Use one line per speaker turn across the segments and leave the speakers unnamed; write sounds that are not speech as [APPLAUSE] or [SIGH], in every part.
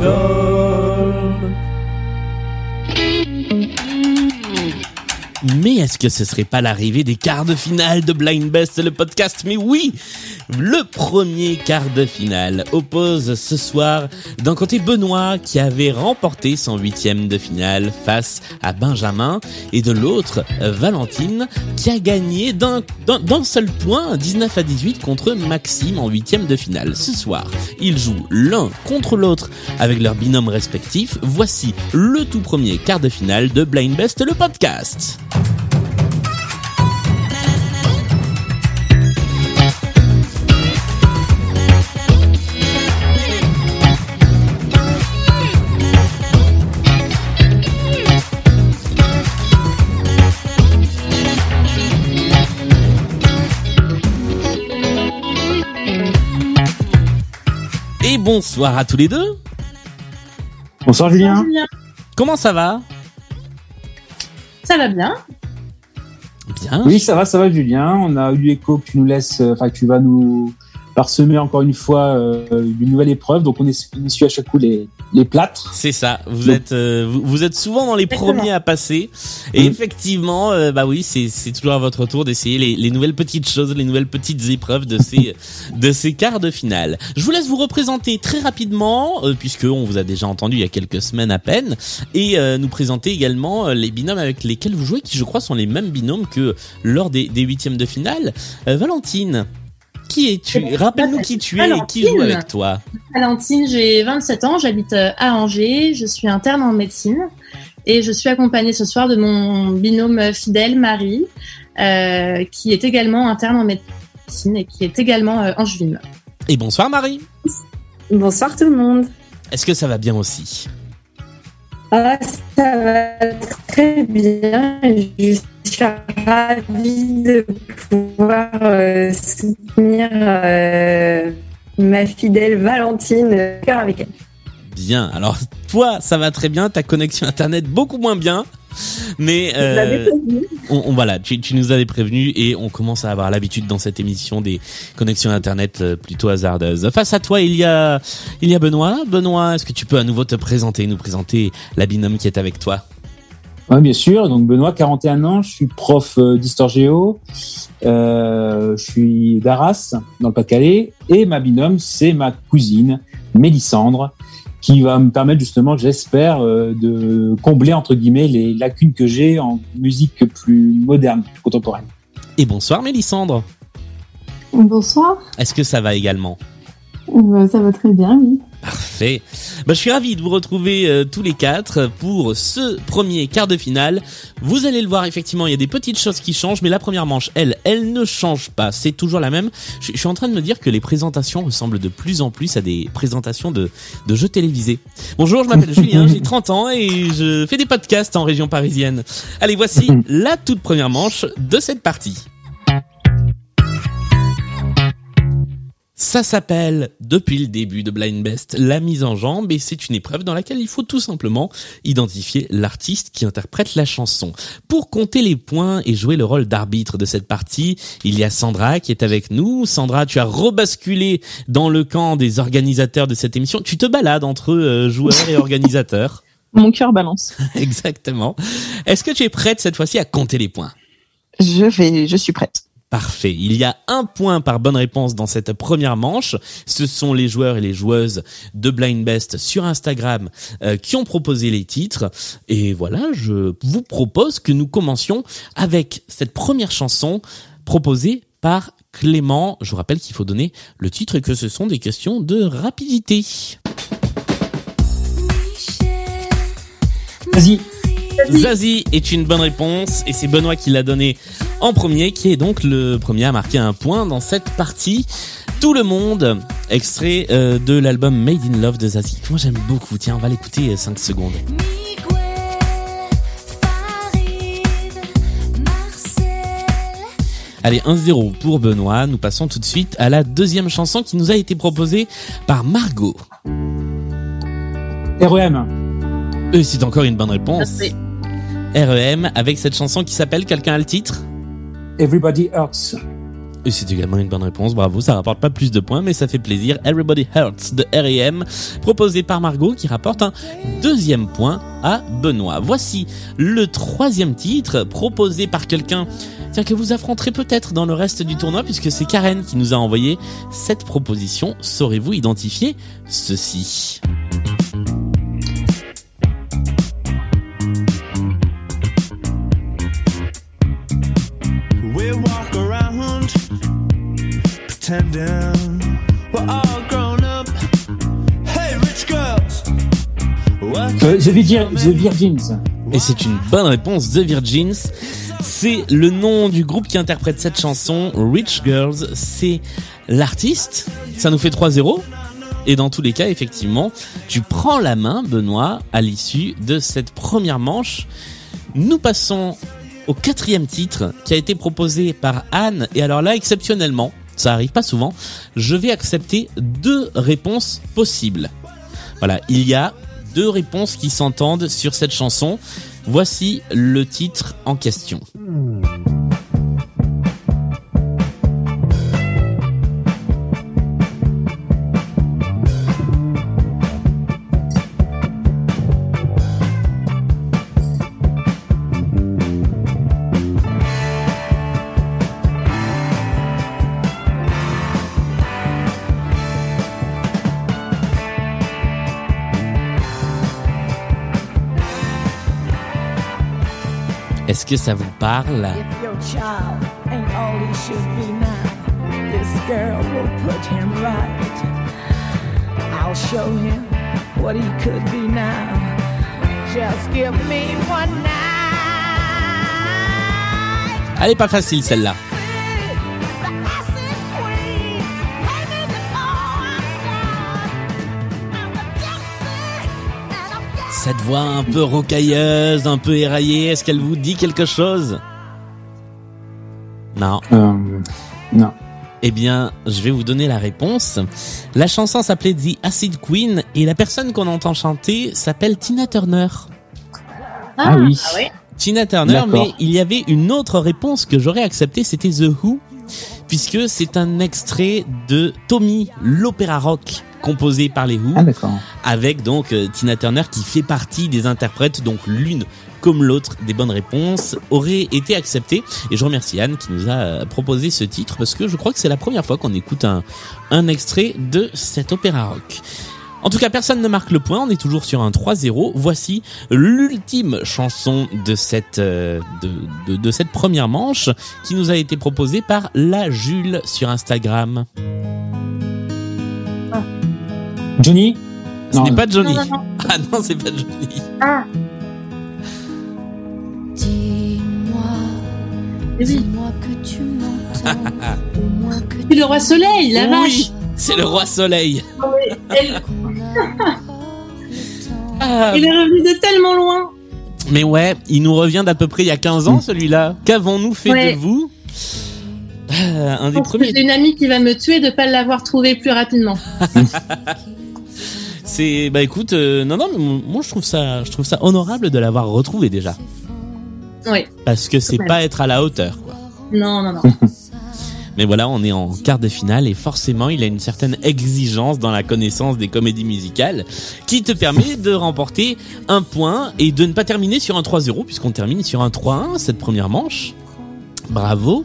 go. Mais est-ce que ce serait pas l'arrivée des quarts de finale de Blind Best, le podcast? Mais oui Le premier quart de finale oppose ce soir d'un côté Benoît qui avait remporté son huitième de finale face à Benjamin et de l'autre Valentine qui a gagné d'un seul point 19 à 18 contre Maxime en huitième de finale. Ce soir, ils jouent l'un contre l'autre avec leurs binômes respectifs. Voici le tout premier quart de finale de Blind Best, le podcast. Et bonsoir à tous les deux.
Bonsoir Julien.
Comment ça va?
Ça va bien.
Bien.
Oui, ça va, ça va Julien. On a eu l'écho que tu nous laisses, euh, enfin tu vas nous parsemer encore une fois euh, une nouvelle épreuve. Donc on, est, on essuie à chaque coup les, les plâtres.
C'est ça. Vous
Donc-
êtes euh, vous, vous êtes souvent dans les
Exactement.
premiers à passer. Et
Mhm.
effectivement, euh, bah oui, c'est c'est toujours à votre tour d'essayer les, les nouvelles petites choses, les nouvelles petites épreuves de ces [LAUGHS] de ces quarts de finale. Je vous laisse vous représenter très rapidement, euh, puisque on vous a déjà entendu il y a quelques semaines à peine, et euh, nous présenter également euh, les binômes avec lesquels vous jouez, qui je crois sont les mêmes binômes que lors des, des huitièmes de finale. Euh, Valentine. Qui es-tu? Rappelle-nous qui tu es et qui joue
Valentine.
avec toi.
Valentine, j'ai 27 ans, j'habite à Angers, je suis interne en médecine et je suis accompagnée ce soir de mon binôme fidèle, Marie, euh, qui est également interne en médecine et qui est également euh, angevine.
Et bonsoir Marie.
Bonsoir tout le monde.
Est-ce que ça va bien aussi?
Ah, ça va très bien. Je suis ravie de pouvoir euh, soutenir euh, ma fidèle Valentine, euh, cœur avec elle.
Bien. Alors toi, ça va très bien. Ta connexion internet beaucoup moins bien. Mais euh, on, on- voilà, tu, tu nous avais prévenu et on commence à avoir l'habitude dans cette émission des connexions internet plutôt hasardeuses. Face à toi, il y a il y a Benoît. Benoît, est-ce que tu peux à nouveau te présenter, nous présenter la binôme qui est avec toi?
Oui, bien sûr. Donc Benoît, 41 ans, je suis prof euh, d'histoire géo. Euh, je suis d'Arras, dans le Pas-de-Calais, et ma binôme, c'est ma cousine Mélissandre, qui va me permettre justement, j'espère, euh, de combler entre guillemets les lacunes que j'ai en musique plus moderne, plus contemporaine.
Et bonsoir Mélissandre.
Bonsoir,
Est-ce que ça va également?
Ça va très bien, oui.
Parfait. Bah, je suis ravi de vous retrouver euh, tous les quatre pour ce premier quart de finale. Vous allez le voir, effectivement, il y a des petites choses qui changent, mais la première manche, elle, elle ne change pas. C'est toujours la même. Je, je suis en train de me dire que les présentations ressemblent de plus en plus à des présentations de, de jeux télévisés. Bonjour, je m'appelle [LAUGHS] Julien, j'ai 30 ans et je fais des podcasts en région parisienne. Allez, voici [LAUGHS] la toute première manche de cette partie. Ça s'appelle, depuis le début de Blind Best, la mise en jambe et c'est une épreuve dans laquelle il faut tout simplement identifier l'artiste qui interprète la chanson. Pour compter les points et jouer le rôle d'arbitre de cette partie, il y a Sandra qui est avec nous. Sandra, tu as rebasculé dans le camp des organisateurs de cette émission. Tu te balades entre euh, joueurs et organisateurs. [LAUGHS]
Mon cœur balance.
Exactement. Est-ce que tu es prête cette fois-ci à compter les points?
Je vais, je suis prête.
Parfait. Il y a un point par bonne réponse dans cette première manche. Ce sont les joueurs et les joueuses de Blind Best sur Instagram euh, qui ont proposé les titres. Et voilà, je vous propose que nous commencions avec cette première chanson proposée par Clément. Je vous rappelle qu'il faut donner le titre et que ce sont des questions de rapidité.
Vas-y.
Zazie est une bonne réponse et c'est Benoît qui l'a donné en premier, qui est donc le premier à marquer un point dans cette partie. Tout le monde, extrait euh, de l'album Made in Love de Zazie. Moi j'aime beaucoup, tiens on va l'écouter 5 secondes. Allez, 1-0 pour Benoît. Nous passons tout de suite à la deuxième chanson qui nous a été proposée par Margot.
REM.
Euh, c'est encore une bonne réponse.
Merci.
REM avec cette chanson qui s'appelle, quelqu'un a le titre
Everybody Hurts.
Et c'est également une bonne réponse, bravo, ça rapporte pas plus de points, mais ça fait plaisir. Everybody Hurts de R.E.M. proposé par Margot, qui rapporte un deuxième point à Benoît. Voici le troisième titre, proposé par quelqu'un que vous affronterez peut-être dans le reste du tournoi, puisque c'est Karen qui nous a envoyé cette proposition. Saurez-vous identifier ceci?
What
Euh, The, Virgin- The Virgins.
Et c'est une bonne réponse, The Virgins. C'est le nom du groupe qui interprète cette chanson, Rich Girls. C'est l'artiste. Ça nous fait 3-0. Et dans tous les cas, effectivement, tu prends la main, Benoît, à l'issue de cette première manche. Nous passons au quatrième titre qui a été proposé par Anne. Et alors là, exceptionnellement, ça arrive pas souvent, je vais accepter deux réponses possibles. Voilà, il y a deux réponses qui s'entendent sur cette chanson. Voici le titre en question.
Just give me one night.
Elle est pas facile celle-là. Cette voix un peu rocailleuse, un peu éraillée, est-ce qu'elle vous dit quelque chose? Non.
Euh, non.
Eh bien, je vais vous donner la réponse. La chanson s'appelait The Acid Queen et la personne qu'on entend chanter s'appelle Tina Turner.
Ah, oui.
Tina Turner, mais il y avait une autre réponse que j'aurais acceptée, c'était The Who, puisque c'est un extrait de Tommy, l'opéra rock composé par les Who,
Ah
avec donc euh, Tina Turner qui fait partie des interprètes, donc l'une comme l'autre des bonnes réponses aurait été acceptée. Et je remercie Anne qui nous a euh, proposé ce titre parce que je crois que c'est la première fois qu'on écoute un, un extrait de cet opéra rock. En tout cas, personne ne marque le point. On est toujours sur un 3-0. Voici l'ultime chanson de cette euh, de, de, de cette première manche qui nous a été proposée par la Jules sur Instagram.
Johnny
Ce n'est pas Johnny.
Non, non, non. [LAUGHS]
Ah non, c'est pas Johnny.
Ah,
Dis-moi,
oui.
dis-moi que tu m'entends, [LAUGHS] au moins que
Puis le roi soleil, la
oui,
vache.
C'est le roi Soleil.
Elle-. [LAUGHS]
Ah,
il est revenu de tellement loin.
mais ouais, il nous revient d'à peu près il y a 15 ans celui-là. Qu'avons-nous fait
Ouais.
de vous Euh, Un des premiers.
j'ai une amie qui va me tuer de pas l'avoir trouvé plus rapidement. [LAUGHS]
C'est bah écoute, euh, non non, mais moi je trouve ça, je trouve ça honorable de l'avoir retrouvé déjà,
Oui.
parce que c'est pas être à la hauteur. Quoi.
Non, non, non. [LAUGHS]
Mais voilà, on est en quart de finale et forcément, il a une certaine exigence dans la connaissance des comédies musicales qui te permet de remporter un point et de ne pas terminer sur un 3-0 puisqu'on termine sur un 3-1 cette première manche. Bravo.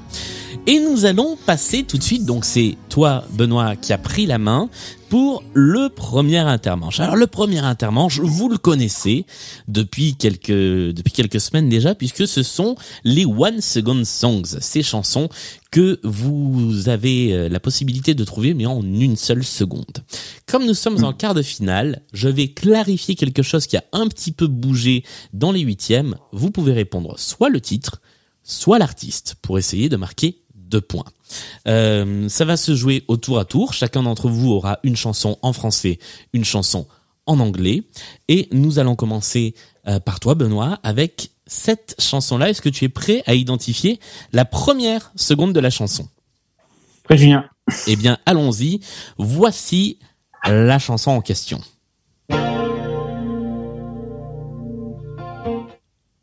Et nous allons passer tout de suite, donc c'est toi Benoît qui a pris la main pour le premier intermanche. Alors le premier intermanche, vous le connaissez depuis quelques depuis quelques semaines déjà puisque ce sont les One Second Songs, ces chansons que vous avez euh, la possibilité de trouver mais en une seule seconde. Comme nous sommes en quart de finale, je vais clarifier quelque chose qui a un petit peu bougé dans les huitièmes. Vous pouvez répondre soit le titre, soit l'artiste pour essayer de marquer deux points. Euh, ça va se jouer au tour à tour. Chacun d'entre vous aura une chanson en français, une chanson en anglais. Et nous allons commencer euh, par toi, Benoît, avec cette chanson-là. Est-ce que tu es prêt à identifier la première seconde de la chanson?
Après Julien.
Eh bien, allons-y. Voici la chanson en question.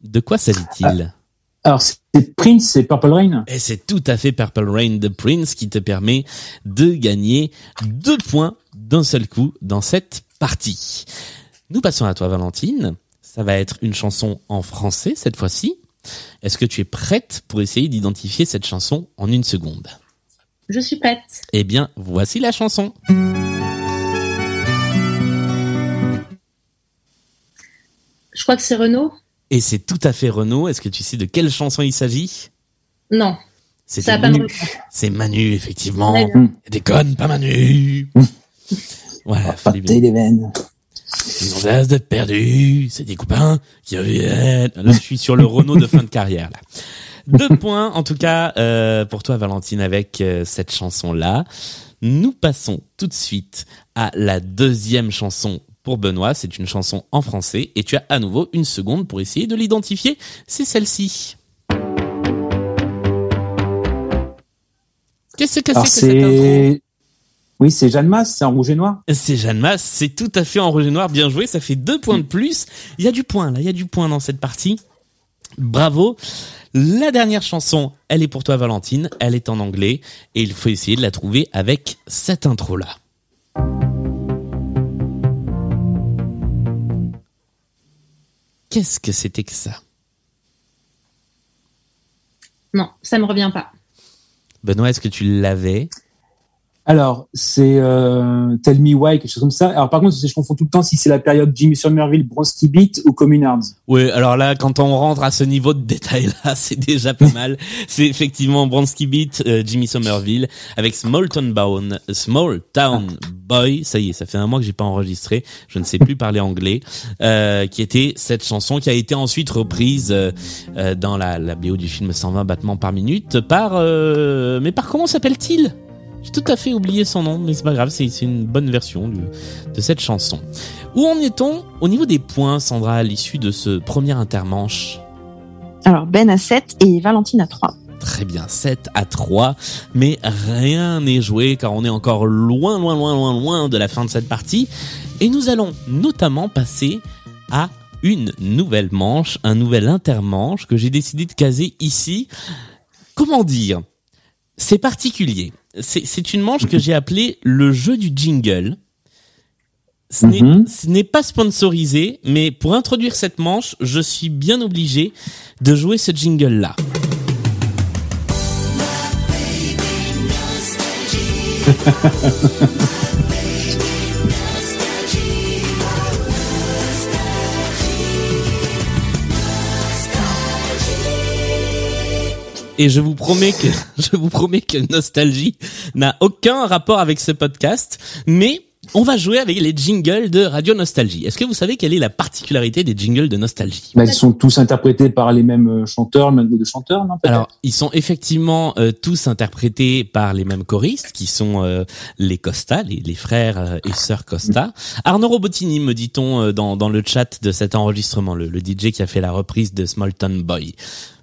De quoi s'agit-il?
Alors, c'est Prince, c'est Purple Rain.
Et c'est tout à fait Purple Rain de Prince qui te permet de gagner deux points d'un seul coup dans cette partie. Nous passons à toi, Valentine. Ça va être une chanson en français cette fois-ci. Est-ce que tu es prête pour essayer d'identifier cette chanson en une seconde?
Je suis prête.
Eh bien, voici la chanson.
Je crois que c'est Renaud.
Et c'est tout à fait Renaud. Est-ce que tu sais de quelle chanson il s'agit?
Non.
C'est Manu. C'est Manu, effectivement.
Bien.
Déconne, pas Manu. voilà,
Pas
Philippe.
les veines.
Ils ont l'air d'être perdus. C'est des copains qui reviennent. Là, je suis sur le Renault de fin de carrière. Là. Deux points, en tout cas, euh, pour toi, Valentine, avec euh, cette chanson-là. Nous passons tout de suite à la deuxième chanson pour Benoît. C'est une chanson en français et tu as à nouveau une seconde pour essayer de l'identifier. C'est celle-ci. Qu'est-ce que c'est que cette intro?
Oui, c'est Jeanne Masse, c'est en rouge et noir.
C'est Jeanne Masse, c'est tout à fait en rouge et noir, bien joué, ça fait deux points de plus. Il y a du point là, il y a du point dans cette partie. Bravo. La dernière chanson, elle est pour toi Valentine, elle est en anglais et il faut essayer de la trouver avec cette intro là. Qu'est-ce que c'était que ça?
Non, ça me revient pas.
Benoît, est-ce que tu l'avais?
Alors, c'est euh, Tell Me Why, quelque chose comme ça. Alors, par contre, je confonds tout le temps si c'est la période Jimmy Somerville, Bronski Beat ou Communards.
Oui, alors là, quand on rentre à ce niveau de détail-là, [LAUGHS] c'est déjà pas mal. C'est effectivement Bronski Beat, euh, Jimmy Somerville, avec Small Town Bound, Small Town Boy. Ça y est, ça fait un mois que j'ai pas enregistré. Je ne sais plus parler anglais. euh, qui était cette chanson qui a été ensuite reprise euh, euh, dans la, la BO du film 120 battements par minute par, euh, mais par comment s'appelle-t-il? J'ai tout à fait oublié son nom, mais c'est pas grave. C'est une bonne version du- de cette chanson. Où en est-on au niveau des points, Sandra, à l'issue de ce premier intermanche?
Alors, Ben à 7 et Valentine à 3.
Très bien, 7 à 3, mais rien n'est joué car on est encore loin, loin, loin, loin, loin de la fin de cette partie. Et nous allons notamment passer à une nouvelle manche, un nouvel intermanche que j'ai décidé de caser ici. Comment dire? C'est particulier. C'est une manche que j'ai appelée le jeu du jingle. Ce n'est-
Mhm.
ce n'est pas sponsorisé, mais pour introduire cette manche, je suis bien obligé de jouer ce jingle-là. [LAUGHS] Et je vous promets que [LAUGHS] je vous promets que nostalgie n'a aucun rapport avec ce podcast, mais on va jouer avec les jingles de Radio Nostalgie. Est-ce que vous savez quelle est la particularité des jingles de Nostalgie?
Bah, ils sont tous interprétés par les mêmes euh, chanteurs, le même de chanteurs, non
Alors, ils sont effectivement euh, tous interprétés par les mêmes choristes, qui sont euh, les Costa, les, les frères euh, et sœurs Costa. Arnaud Robotini, me dit-on dans, dans le chat de cet enregistrement, le, le DJ qui a fait la reprise de Small Town Boy.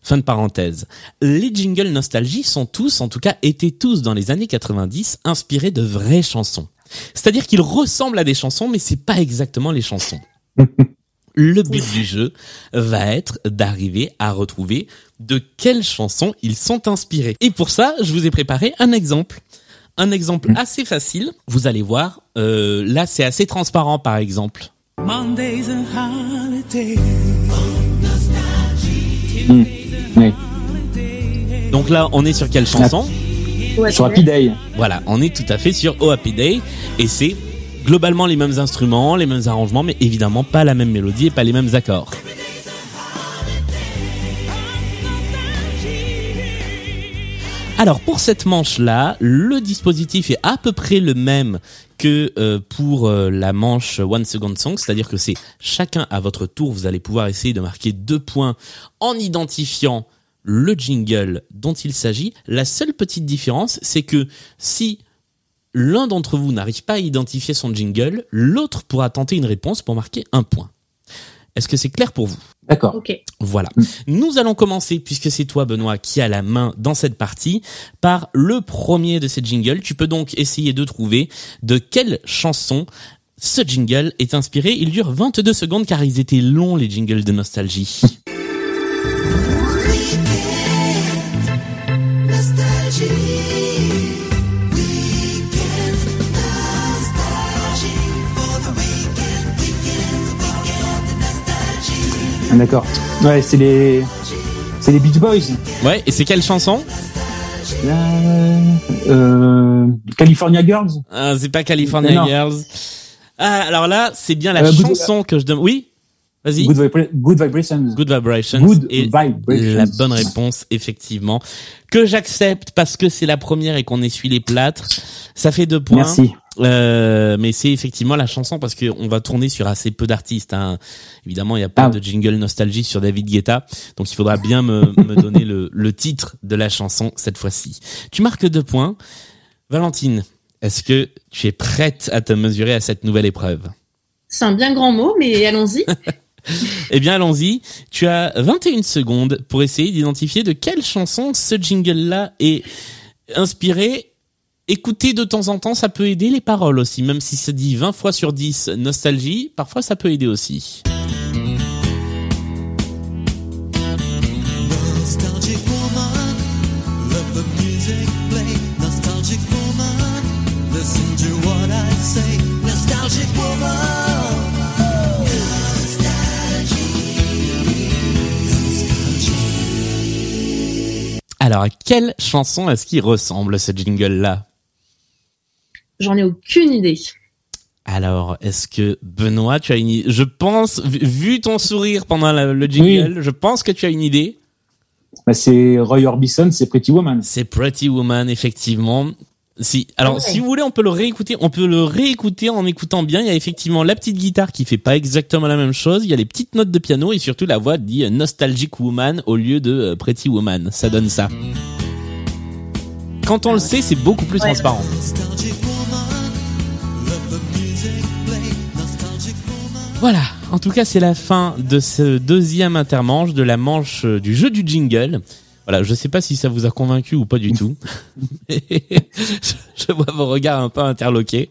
Fin de parenthèse. Les jingles nostalgie sont tous, en tout cas étaient tous dans les années 90, inspirés de vraies chansons. C'est-à-dire qu'ils ressemblent à des chansons, mais c'est pas exactement les chansons. [LAUGHS] Le but du jeu va être d'arriver à retrouver de quelles chansons ils sont inspirés. Et pour ça, je vous ai préparé un exemple. Un exemple assez facile. Vous allez voir, euh, là c'est assez transparent par exemple.
Monday's a holiday.
Oui.
Donc là, on est sur quelle chanson
Ouais,
Sur Happy Day.
Voilà, on est tout à fait sur Oh Happy Day et c'est globalement les mêmes instruments, les mêmes arrangements, mais évidemment pas la même mélodie et pas les mêmes accords. Alors pour cette manche-là, le dispositif est à peu près le même que euh, pour euh, la manche One Second Song, c'est-à-dire que c'est chacun à votre tour, vous allez pouvoir essayer de marquer deux points en identifiant le jingle dont il s'agit. La seule petite différence, c'est que si l'un d'entre vous n'arrive pas à identifier son jingle, l'autre pourra tenter une réponse pour marquer un point. Est-ce que c'est clair pour vous?
D'accord.
Ok.
voilà. Nous allons commencer, puisque c'est toi, Benoît, qui a la main dans cette partie, par le premier de ces jingles. Tu peux donc essayer de trouver de quelle chanson ce jingle est inspiré. Il dure 22 secondes car ils étaient longs, les jingles de nostalgie.
D'accord. Ouais, c'est les, c'est les Beach Boys.
Ouais, et c'est quelle chanson
Euh, euh, California Girls.
Ah, C'est pas California
Non.
Girls. Ah, alors là, c'est bien la
Euh, Good-
chanson que je demande. Oui Vas-y.
Good, Vibra- Good Vibrations.
Good Vibrations.
Good
et
Vibrations.
la bonne réponse, effectivement, que j'accepte parce que c'est la première et qu'on essuie les plâtres. Ça fait deux points.
Merci.
Euh, mais c'est effectivement la chanson parce que on va tourner sur assez peu d'artistes. Hein. Évidemment, il n'y a pas
Ah.
de jingle nostalgie sur David Guetta, donc il faudra bien me, [LAUGHS] me donner le, le titre de la chanson cette fois-ci. Tu marques deux points. Valentine, est-ce que tu es prête à te mesurer à cette nouvelle épreuve?
C'est un bien grand mot, mais allons-y. [LAUGHS]
Eh bien, allons-y. Tu as 21 secondes pour essayer d'identifier de quelle chanson ce jingle-là est inspiré. Écouter de temps en temps, ça peut aider les paroles aussi. Même si ça dit 20 fois sur 10 nostalgie, parfois ça peut aider aussi. Alors, à quelle chanson est-ce qu'il ressemble ce jingle-là?
J'en ai aucune idée.
Alors, est-ce que Benoît, tu as une idée Je pense, vu- ton sourire pendant la- le jingle, je pense que tu as une idée.
Bah, c'est Roy Orbison, c'est Pretty Woman.
C'est Pretty Woman, effectivement. Si, alors,
Ouais.
si vous voulez, on peut le réécouter. On peut le réécouter en écoutant bien. Il y a effectivement la petite guitare qui fait pas exactement la même chose. Il y a les petites notes de piano et surtout la voix dit Nostalgic Woman au lieu de euh, Pretty Woman. Ça donne ça. Quand on le sait, c'est beaucoup plus
Ouais.
transparent. Voilà. En tout cas, c'est la fin de ce deuxième intermanche de la manche euh, du jeu du jingle. Voilà, je sais pas si ça vous a convaincu ou pas du tout. je [LAUGHS] [LAUGHS] je vois vos regards un peu interloqués.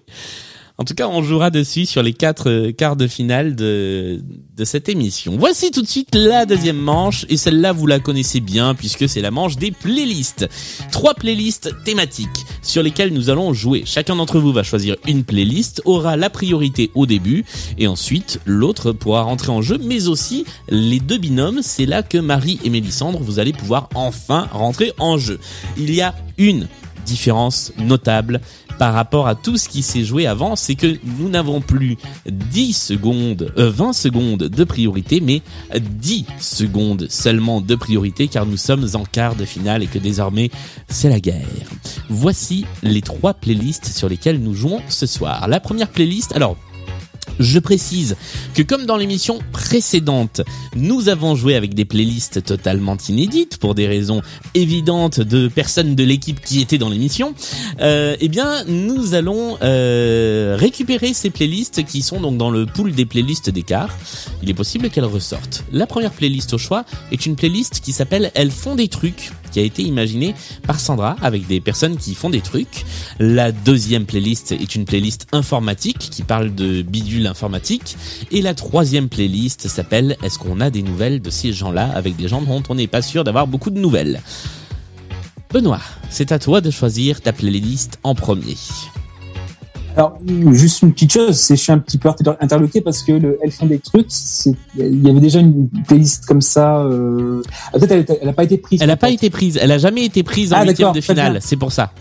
En tout cas, on jouera dessus sur les quatre euh, quarts de finale de, de cette émission. Voici tout de suite la deuxième manche, et celle-là, vous la connaissez bien, puisque c'est la manche des playlists. Trois playlists thématiques sur lesquelles nous allons jouer. Chacun d'entre vous va choisir une playlist, aura la priorité au début, et ensuite, l'autre pourra rentrer en jeu, mais aussi les deux binômes. C'est là que Marie et Mélissandre, vous allez pouvoir enfin rentrer en jeu. Il y a une différence notable par rapport à tout ce qui s'est joué avant, c'est que nous n'avons plus 10 secondes, euh, 20 secondes de priorité, mais 10 secondes seulement de priorité car nous sommes en quart de finale et que désormais c'est la guerre. Voici les trois playlists sur lesquelles nous jouons ce soir. La première playlist, alors je précise que comme dans l'émission précédente, nous avons joué avec des playlists totalement inédites pour des raisons évidentes de personnes de l'équipe qui étaient dans l'émission. Euh, eh bien, nous allons euh, récupérer ces playlists qui sont donc dans le pool des playlists d'écart. Il est possible qu'elles ressortent. La première playlist au choix est une playlist qui s'appelle Elles font des trucs, qui a été imaginée par Sandra avec des personnes qui font des trucs. La deuxième playlist est une playlist informatique qui parle de bidule informatique. Et la troisième playlist s'appelle Est-ce qu'on a des nouvelles de ces gens-là avec des gens dont on n'est pas sûr d'avoir beaucoup de nouvelles? Benoît, c'est à toi de choisir ta playlist en premier.
Alors, juste une petite chose, c'est je suis un petit peu interloqué parce que le Elles font des trucs, il y avait déjà une playlist comme ça. Euh... ah, Peut-être elle, était- elle a pas été prise.
Elle n'a pas été prise, elle a jamais été prise en
Ah,
huitième de finale, c'est pour ça.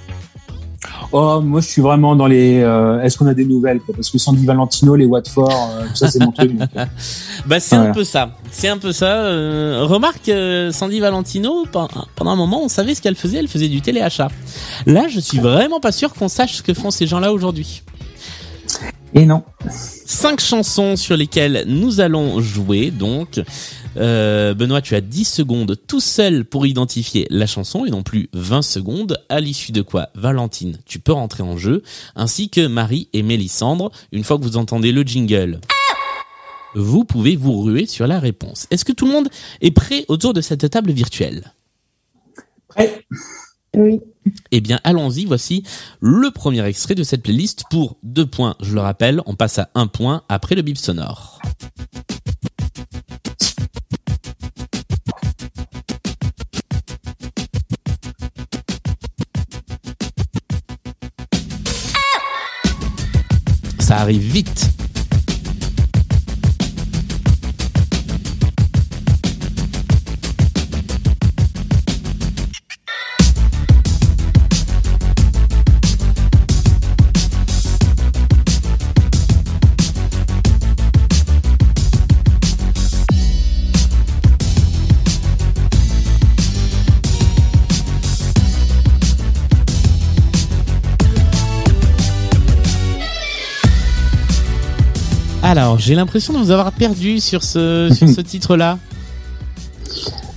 Oh, moi, je suis vraiment dans les. euh, Est-ce qu'on a des nouvelles quoi? Parce que Sandy Valentino, les Watford, euh, tout ça, c'est mon truc. donc, euh. [LAUGHS]
Bah c'est un peu ça, c'est un peu ça. Euh, remarque, euh, Sandy Valentino, pen- pendant un moment, on savait ce qu'elle faisait, elle faisait du téléachat. Là, je suis vraiment pas sûr qu'on sache ce que font ces gens-là aujourd'hui.
Et non.
Cinq chansons sur lesquelles nous allons jouer, donc. Euh, Benoît, tu as 10 secondes tout seul pour identifier la chanson et non plus 20 secondes, à l'issue de quoi, Valentine, tu peux rentrer en jeu, ainsi que Marie et Mélissandre, une fois que vous entendez le jingle. Vous pouvez vous ruer sur la réponse. Est-ce que tout le monde est prêt autour de cette table virtuelle?
Prêt
Oui.
Eh bien, allons-y. Voici le premier extrait de cette playlist pour deux points. Je le rappelle, on passe à un point après le bip sonore. Ça arrive vite. Alors, j'ai l'impression de vous avoir perdu sur ce, sur ce [LAUGHS] titre-là.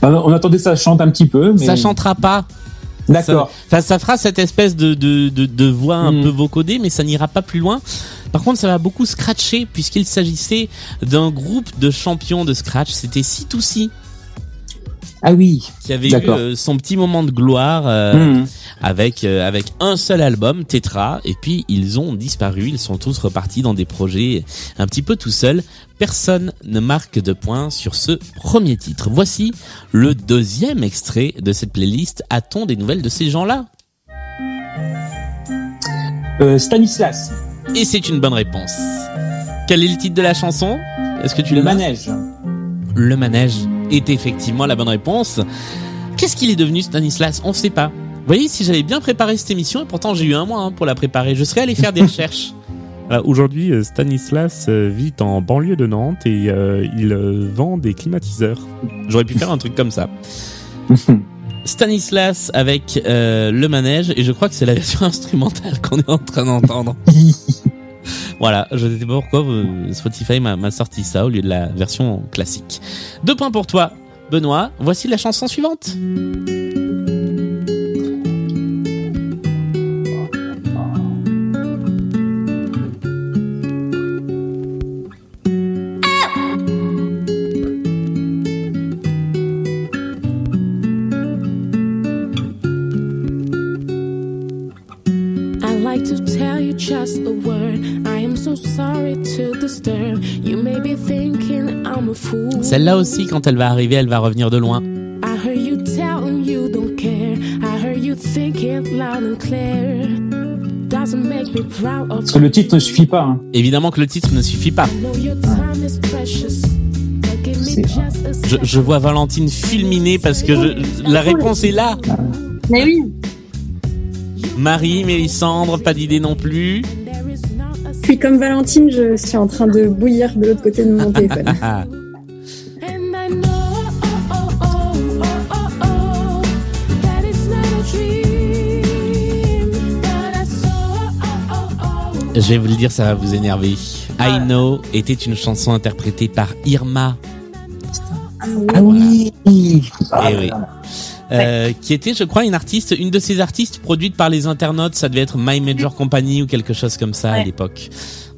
Bah, on attendait que ça chante un petit peu, mais
Ça chantera pas.
d'accord.
Ça, ça fera cette espèce de, de, de, de voix un
Mm.
peu vocodée, mais ça n'ira pas plus loin. Par contre, ça va beaucoup scratcher puisqu'il s'agissait d'un groupe de champions de scratch. C'était C2C
Ah oui.
qui avait eu euh, son petit moment de gloire euh,
Mhm.
avec euh, avec un seul album, Tetra, et puis ils ont disparu. Ils sont tous repartis dans des projets un petit peu tout seuls. Personne ne marque de points sur ce premier titre. Voici le deuxième extrait de cette playlist. A-t-on des nouvelles de ces gens-là?
Euh, Stanislas,
Et c'est une bonne réponse. Quel est le titre de la chanson? Est-ce que tu
le
l'as
manège.
Le manège est effectivement la bonne réponse. Qu'est-ce qu'il est devenu Stanislas? On ne sait pas. Vous voyez, si j'avais bien préparé cette émission, et pourtant j'ai eu un mois hein, pour la préparer, je serais allé faire des [LAUGHS] recherches.
Aujourd'hui, euh, Stanislas euh, vit en banlieue de Nantes et euh, il vend des climatiseurs.
J'aurais pu faire un truc comme ça. [LAUGHS] Stanislas avec euh, le manège, et je crois que c'est la version instrumentale qu'on est en train d'entendre. [LAUGHS] Voilà, je ne sais pas pourquoi euh, Spotify m'a m'a sorti ça au lieu de la version classique. Deux points pour toi, Benoît. Voici la chanson suivante. Celle-là aussi, quand elle va arriver, elle va revenir de loin.
I heard you telling you don't care. I heard you thinking loud and clear. Doesn't make me proud of
Parce que le titre ne suffit pas. hein.
Évidemment que le titre ne suffit pas. Je, vois Valentine fulminer parce que je- la réponse est là.
Mais oui,
Marie, Mélissandre, pas d'idée non plus.
Puis comme Valentine, je suis en train de bouillir de l'autre côté de mon téléphone. [LAUGHS]
je vais vous le dire, ça va vous énerver. I Know était une chanson interprétée par Irma,
Ah oui.
Eh oui. Euh, qui était, je crois, une artiste, une de ces artistes produites par les internautes. Ça devait être My Major Company ou quelque chose comme ça à l'époque.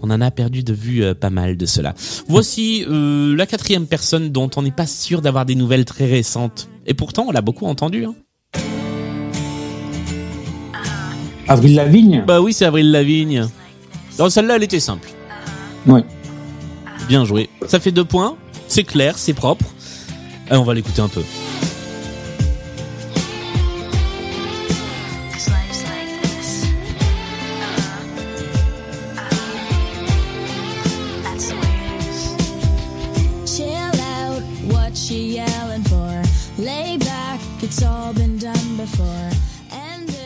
On en a perdu de vue euh, pas mal de cela. Voici euh, la quatrième personne dont on n'est pas sûr d'avoir des nouvelles très récentes. Et pourtant, on l'a beaucoup entendu. Hein.
Avril Lavigne.
Bah oui, c'est Avril Lavigne. Non, celle-là, elle était simple.
Ouais.
Bien joué. Ça fait deux points. C'est clair, c'est propre. Et on va l'écouter un peu.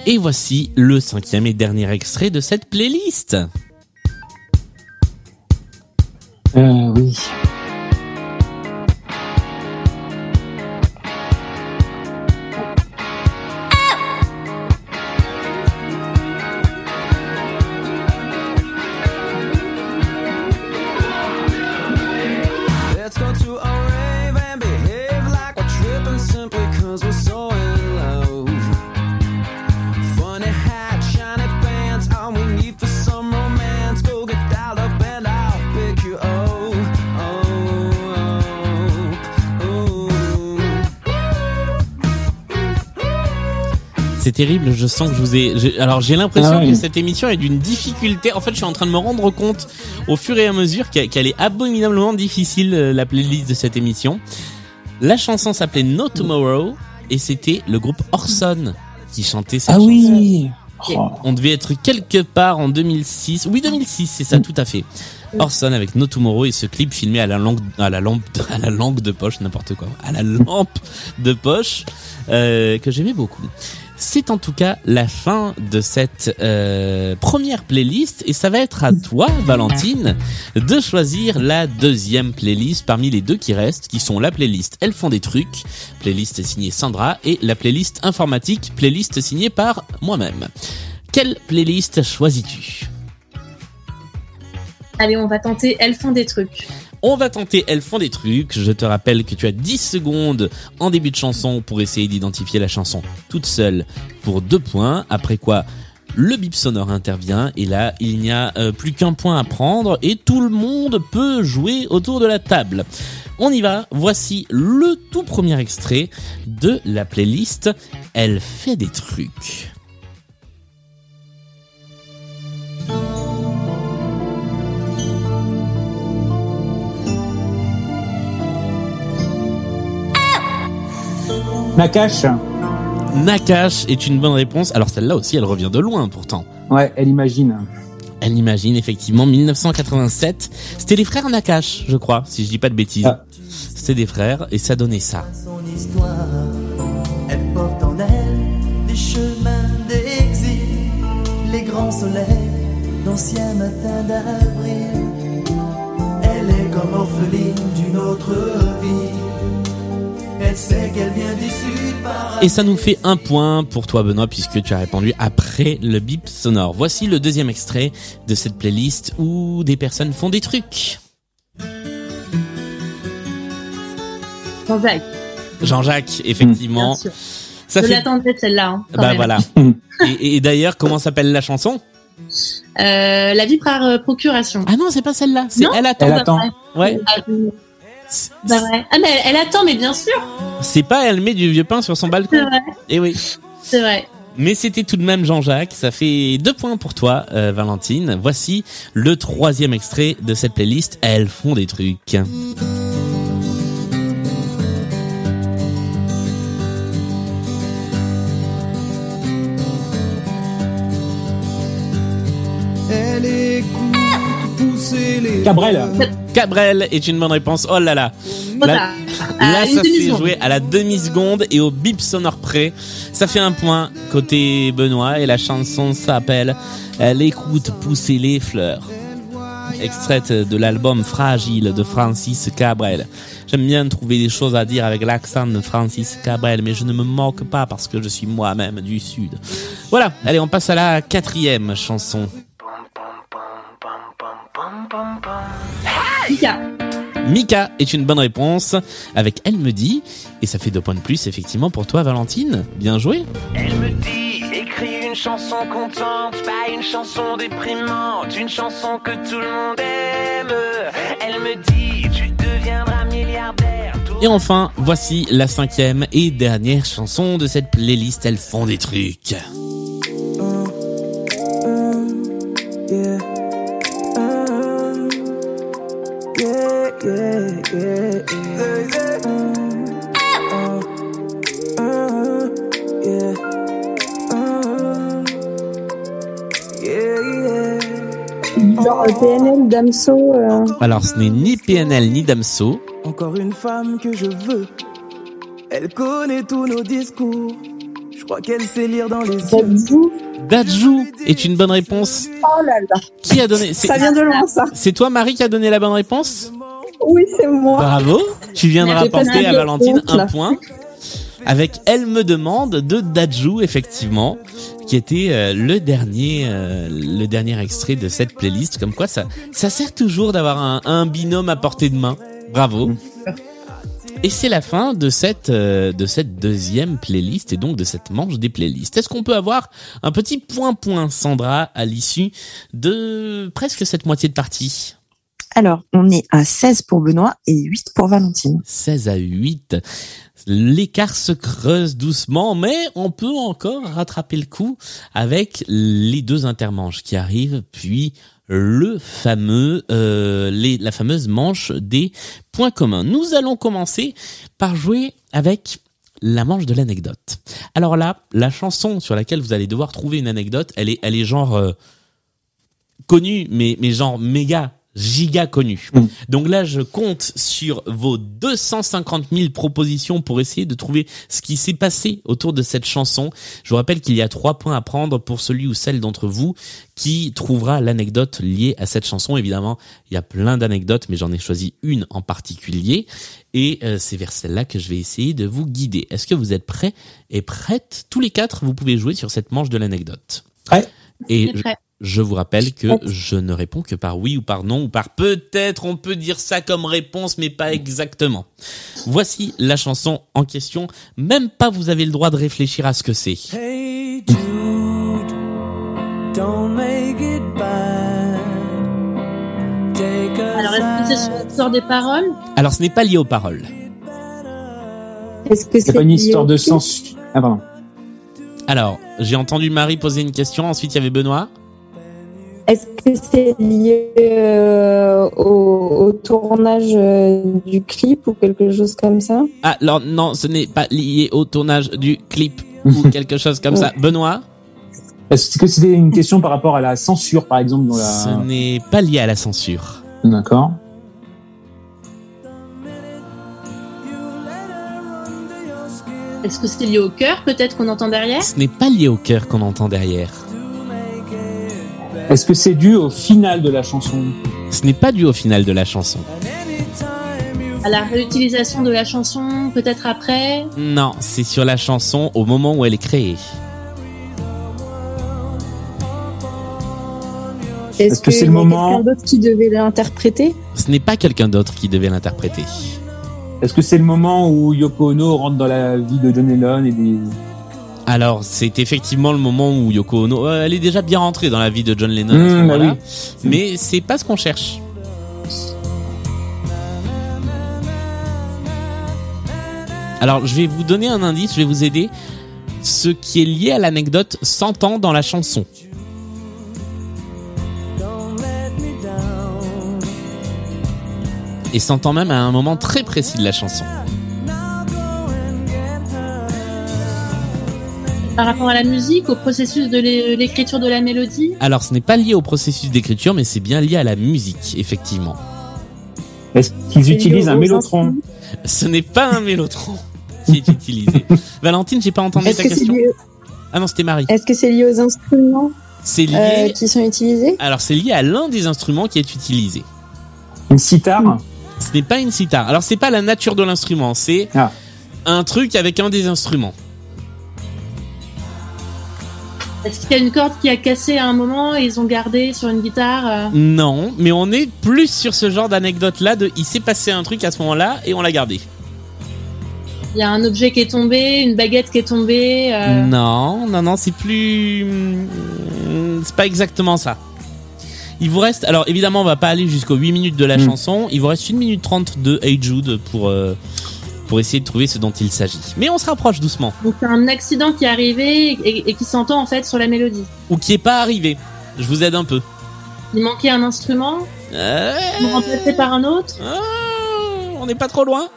Et voici le cinquième et dernier extrait de cette playlist.
Euh, oui.
C'est terrible, je sens que je vous ai... Alors j'ai l'impression
Ah ouais.
que cette émission est d'une difficulté. En fait, je suis en train de me rendre compte au fur et à mesure qu'elle est abominablement difficile, euh, la playlist de cette émission. La chanson s'appelait No Tomorrow et c'était le groupe Orson qui chantait cette
Ah
chanson.
oui. Oh.
On devait être quelque part en 2006. Oui, 2006, c'est ça, tout à fait. Orson avec No Tomorrow et ce clip filmé à la langue, à la lampe, [LAUGHS] à la langue de poche, n'importe quoi, à la lampe de poche, euh, que j'aimais beaucoup. C'est en tout cas la fin de cette euh, première playlist et ça va être à toi, Valentine, de choisir la deuxième playlist parmi les deux qui restent, qui sont la playlist Elles font des trucs, playlist signée Sandra, et la playlist informatique, playlist signée par moi-même. Quelle playlist choisis-tu?
Allez, on va tenter Elles font des trucs.
On va tenter Elles font des trucs. Je te rappelle que tu as 10 secondes en début de chanson pour essayer d'identifier la chanson toute seule pour deux points. Après quoi, le bip sonore intervient et là, il n'y a euh, plus qu'un point à prendre et tout le monde peut jouer autour de la table. On y va. Voici le tout premier extrait de la playlist Elle fait des trucs.
Nakash.
Nakash est une bonne réponse. Alors celle-là aussi, elle revient de loin pourtant.
Ouais, elle imagine.
Elle imagine effectivement 1987. C'était les frères Nakash, je crois, si je dis pas de bêtises. C'était des frères et ça donnait ça.
son histoire. Elle porte en elle des chemins d'exil, les grands soleils d'anciens matins d'avril. Elle est comme orpheline d'une autre vie.
Et ça nous fait un point pour toi Benoît puisque tu as répondu après le bip sonore. Voici le deuxième extrait de cette playlist où des personnes font des trucs.
Jean-Jacques.
Jean-Jacques, effectivement.
Bien sûr.
Ça
je
fait-
l'attendais celle-là. hein,
Bah
même.
voilà. [LAUGHS] Et, et d'ailleurs, comment s'appelle la chanson?
Euh, la vie par euh, procuration.
Ah non, c'est pas celle-là. C'est Elle attend.
Elle attend.
Ouais.
Ah. Bah ouais. Ah mais elle, elle attend, mais bien sûr.
C'est pas elle met du vieux pain sur son balcon.
C'est vrai.
Et oui.
C'est vrai.
Mais c'était tout de même Jean-Jacques. Ça fait deux points pour toi, euh, Valentine. Voici le troisième extrait de cette playlist. Elles font des trucs.
Cabrel.
Cabrel est une bonne réponse. Oh là là. Là,
une
ça se fait
demi-seconde.
jouer à la demi-seconde et au bip sonore près. Ça fait un point côté Benoît et la chanson s'appelle Elle écoute pousser les fleurs. Extraite de l'album Fragile de Francis Cabrel. J'aime bien trouver des choses à dire avec l'accent de Francis Cabrel, mais je ne me moque pas parce que je suis moi-même du Sud. Voilà, allez, on passe à la quatrième chanson.
Mika.
Mika est une bonne réponse avec Elle me dit, et ça fait deux points de plus effectivement pour toi Valentine. Bien joué.
Elle me dit, écris une chanson contente, pas une chanson déprimante, une chanson que tout le monde aime. Elle me dit, tu deviendras milliardaire.
Et enfin, voici la cinquième et dernière chanson de cette playlist. Elles font des trucs.
PNL, Damso. euh,
Alors, ce n'est ni PNL ni Damso.
Encore une femme que je veux. Elle connaît tous nos discours. Je crois qu'elle sait lire dans les yeux.
Dadju est une bonne réponse.
Oh là là.
Qui a donné c'est-
Ça vient de loin, ça.
C'est toi Marie qui a donné la bonne réponse?
Oui, c'est moi.
Bravo. Tu viens de rapporter à Valentine un point. Avec Elle me demande de Dadju effectivement, qui était euh, le dernier euh, le dernier extrait de cette playlist. Comme quoi ça ça sert toujours d'avoir un, un binôme à portée de main. Bravo. Et c'est la fin de cette euh, de cette deuxième playlist et donc de cette manche des playlists. Est-ce qu'on peut avoir un petit point point Sandra à l'issue de presque cette moitié de partie?
Alors, on est à 16 pour Benoît et 8 pour Valentine.
16 à 8. L'écart se creuse doucement, mais on peut encore rattraper le coup avec les deux intermanches qui arrivent, puis le fameux, euh, la fameuse manche des points communs. Nous allons commencer par jouer avec la manche de l'anecdote. Alors là, la chanson sur laquelle vous allez devoir trouver une anecdote, elle est, elle est genre euh, connue, mais, mais genre méga giga connue. Donc là, je compte sur vos 250 000 propositions pour essayer de trouver ce qui s'est passé autour de cette chanson. Je vous rappelle qu'il y a trois points à prendre pour celui ou celle d'entre vous qui trouvera l'anecdote liée à cette chanson. Évidemment, il y a plein d'anecdotes, mais j'en ai choisi une en particulier. Et euh, c'est vers celle-là que je vais essayer de vous guider. Est-ce que vous êtes prêts et prêtes? Tous les quatre, vous pouvez jouer sur cette manche de l'anecdote.
Prêt
Et je,
prêt.
Je vous rappelle que je ne réponds que par oui ou par non ou par peut-être on peut dire ça comme réponse mais pas exactement. Voici la chanson en question. Même pas vous avez le droit de réfléchir à ce que c'est.
Hey Jude, don't make it bad. Take a
Alors, est-ce que c'est sur l'histoire des paroles?
Alors ce n'est pas lié aux paroles.
Est-ce que
C'est pas une histoire de sens. Ah pardon.
Alors, j'ai entendu Marie poser une question, ensuite il y avait Benoît.
Est-ce que c'est lié euh, au, au tournage euh, du clip ou quelque chose comme ça?
Ah, alors non, ce n'est pas lié au tournage du clip ou [LAUGHS] quelque chose comme ça. Benoît,
Est-ce que c'était une question par rapport à la censure, par exemple, dans
ce n'est pas lié à la censure.
D'accord.
Est-ce que c'est lié au cœur, peut-être qu'on entend derrière?
Ce n'est pas lié au cœur qu'on entend derrière.
Est-ce que c'est dû au final de la chanson
Ce n'est pas dû au final de la chanson.
À la réutilisation de la chanson, peut-être après
Non, c'est sur la chanson au moment où elle est créée.
Est-ce que c'est le moment-
quelqu'un d'autre qui devait l'interpréter?
Ce n'est pas quelqu'un d'autre qui devait l'interpréter.
Est-ce que c'est le moment où Yoko Ono rentre dans la vie de John Lennon et des...
Alors, c'est effectivement le moment où Yoko Ono, euh, elle est déjà bien rentrée dans la vie de John Lennon à ce
Mmh, bah oui.
mais c'est pas ce qu'on cherche. Alors, je vais vous donner un indice, je vais vous aider. Ce qui est lié à l'anecdote s'entend dans la chanson. Et s'entend même à un moment très précis de la chanson.
Par rapport à la musique, au processus de l'é- l'écriture de la mélodie
Alors, ce n'est pas lié au processus d'écriture, mais c'est bien lié à la musique, effectivement.
Est-ce qu'ils utilisent un mélotron
Ce n'est pas un mélotron [LAUGHS] qui est utilisé. Valentine, j'ai pas entendu ta
que
question.
lié,
Ah non, c'était Marie.
est-ce que c'est lié aux instruments
C'est lié.
euh, qui sont utilisés
Alors, c'est lié à l'un des instruments qui est utilisé.
Une sitar
Ce n'est pas une sitar. Alors, c'est pas la nature de l'instrument, c'est
Ah.
un truc avec un des instruments.
Est-ce qu'il y a une corde qui a cassé à un moment et ils ont gardé sur une guitare euh,
Non, mais on est plus sur ce genre d'anecdote-là de il s'est passé un truc à ce moment-là et on l'a gardé.
Il y a un objet qui est tombé, une baguette qui est tombée. euh,
Non, non, non, c'est plus. hmm, C'est pas exactement ça. Il vous reste. Alors évidemment, on va pas aller jusqu'aux 8 minutes de la
Hmm.
chanson. Il vous reste 1 minute 30 de Hey Jude pour, euh, pour essayer de trouver ce dont il s'agit. Mais on se rapproche doucement.
Donc c'est un accident qui est arrivé et, et qui s'entend en fait sur la mélodie.
Ou qui est pas arrivé. Je vous aide un peu.
Il manquait un instrument,
Euh,
l'ont remplacé par un autre.
ah, on n'est pas trop loin.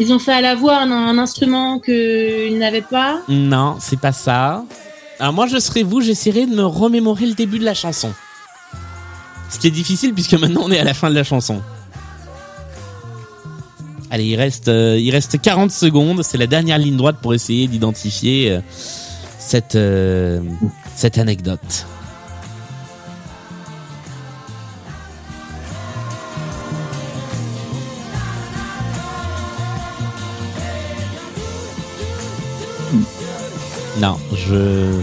Ils ont fait à la voix un, un instrument qu'ils n'avaient pas.
Non, c'est pas ça. Alors moi, je serais vous, j'essaierai de me remémorer le début de la chanson. Ce qui est difficile puisque maintenant on est à la fin de la chanson. Allez, il reste, euh, il reste 40 secondes. C'est la dernière ligne droite pour essayer d'identifier euh, cette, euh, cette anecdote. Non, je,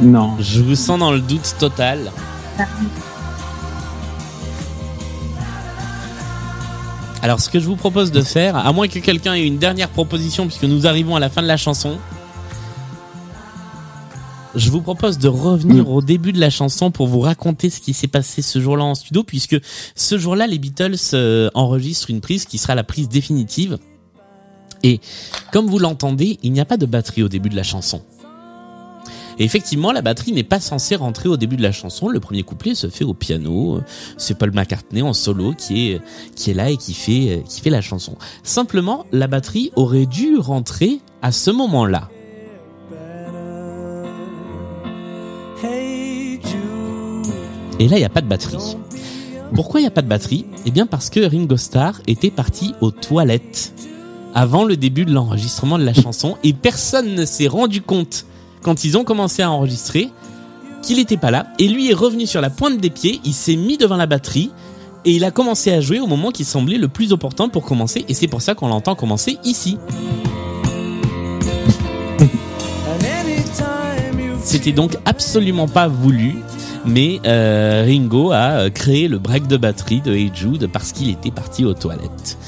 Non.
je vous sens dans le doute total. Alors, ce que je vous propose de faire, à moins que quelqu'un ait une dernière proposition, puisque nous arrivons à la fin de la chanson, je vous propose de revenir au début de la chanson pour vous raconter ce qui s'est passé ce jour-là en studio, puisque ce jour-là, les Beatles euh, enregistrent une prise qui sera la prise définitive. Et comme vous l'entendez, il n'y a pas de batterie au début de la chanson. Et effectivement, la batterie n'est pas censée rentrer au début de la chanson. Le premier couplet se fait au piano. C'est Paul McCartney en solo qui est qui est là et qui fait qui fait la chanson. Simplement, la batterie aurait dû rentrer à ce moment-là. Et là, il n'y a pas de batterie. Pourquoi il n'y a pas de batterie? Eh bien parce que Ringo Starr était parti aux toilettes avant le début de l'enregistrement de la chanson et personne ne s'est rendu compte quand ils ont commencé à enregistrer qu'il n'était pas là et lui est revenu sur la pointe des pieds, il s'est mis devant la batterie et il a commencé à jouer au moment qui semblait le plus opportun pour commencer et c'est pour ça qu'on l'entend commencer ici. C'était donc absolument pas voulu, mais euh, Ringo a euh, créé le break de batterie de Hey parce qu'il était parti aux toilettes.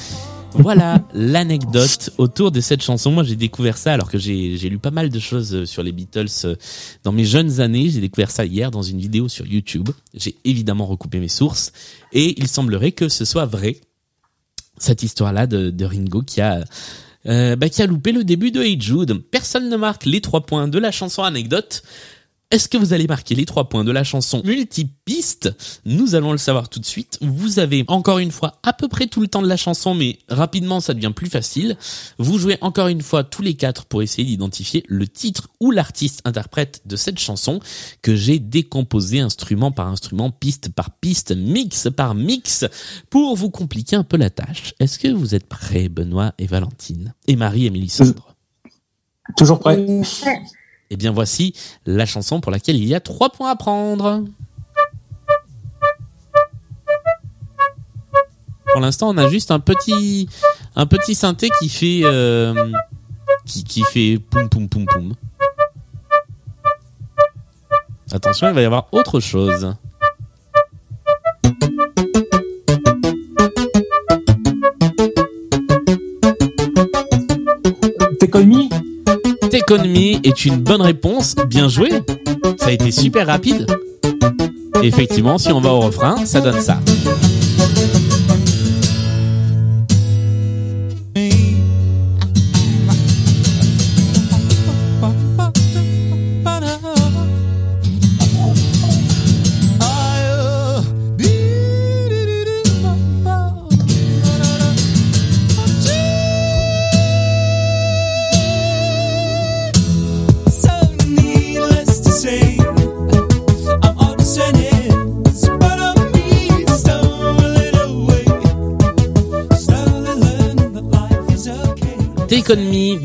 Voilà l'anecdote autour de cette chanson. Moi, j'ai découvert ça alors que j'ai lu pas mal de choses euh, sur les Beatles euh, dans mes jeunes années. J'ai découvert ça hier dans une vidéo sur YouTube. J'ai évidemment recoupé mes sources et il semblerait que ce soit vrai cette histoire-là de, de Ringo qui a euh, bah, qui a loupé le début de Hey Jude. Personne ne marque les trois points de la chanson anecdote. Est-ce que vous allez marquer les trois points de la chanson multipiste? Nous allons le savoir tout de suite. Vous avez encore une fois à peu près tout le temps de la chanson, mais rapidement ça devient plus facile. Vous jouez encore une fois tous les quatre pour essayer d'identifier le titre ou l'artiste interprète de cette chanson que j'ai décomposé instrument par instrument, piste par piste, mix par mix pour vous compliquer un peu la tâche. Est-ce que vous êtes prêts, Benoît et Valentine Et Marie et Mélissandre
Toujours prêt
Eh bien voici la chanson pour laquelle il y a trois points à prendre. Pour l'instant, on a juste un petit un petit synthé qui fait euh, qui, qui fait poum poum poum poum. Attention, il va y avoir autre chose.
Take on
on me est une bonne réponse. Bien joué. Ça a été super rapide. Effectivement, si on va au refrain, ça donne ça.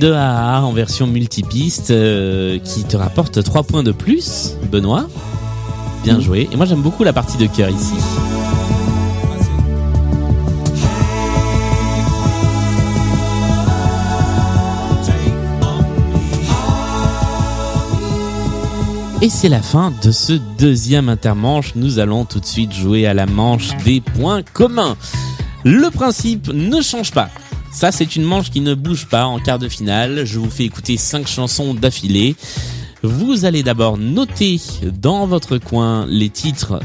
De AA en version multipiste euh, qui te rapporte 3 points de plus, Benoît. Bien joué. Et moi j'aime beaucoup la partie de cœur ici. Et c'est la fin de ce deuxième intermanche. Nous allons tout de suite jouer à la manche des points communs. Le principe ne change pas. Ça, c'est une manche qui ne bouge pas en quart de finale. Je vous fais écouter cinq chansons d'affilée. Vous allez d'abord noter dans votre coin les titres,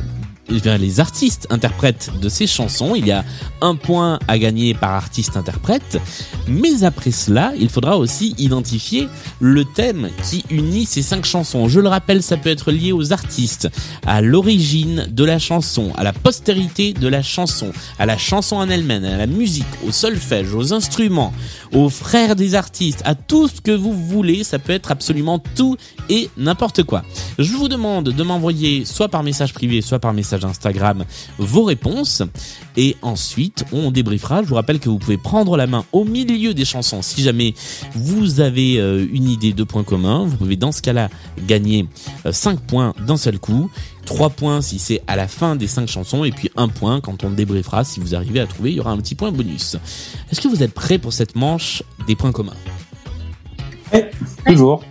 les artistes interprètes de ces chansons. Il y a un point à gagner par artiste interprète. Mais après cela, il faudra aussi identifier le thème qui unit ces cinq chansons. Je le rappelle, ça peut être lié aux artistes, à l'origine de la chanson, à la postérité de la chanson, à la chanson en elle-même, à la musique, au solfège, aux instruments, aux frères des artistes, à tout ce que vous voulez. Ça peut être absolument tout et n'importe quoi. Je vous demande de m'envoyer soit par message privé, soit par message Instagram vos réponses. Et ensuite, on débriefera. Je vous rappelle que vous pouvez prendre la main au milieu des chansons si jamais vous avez euh, une idée de points communs. Vous pouvez dans ce cas-là gagner 5 points d'un seul coup. 3 points si c'est à la fin des 5 chansons et puis 1 point quand on débriefera. Si vous arrivez à trouver, il y aura un petit point bonus. Est-ce que vous êtes prêts pour cette manche des points communs?
Toujours.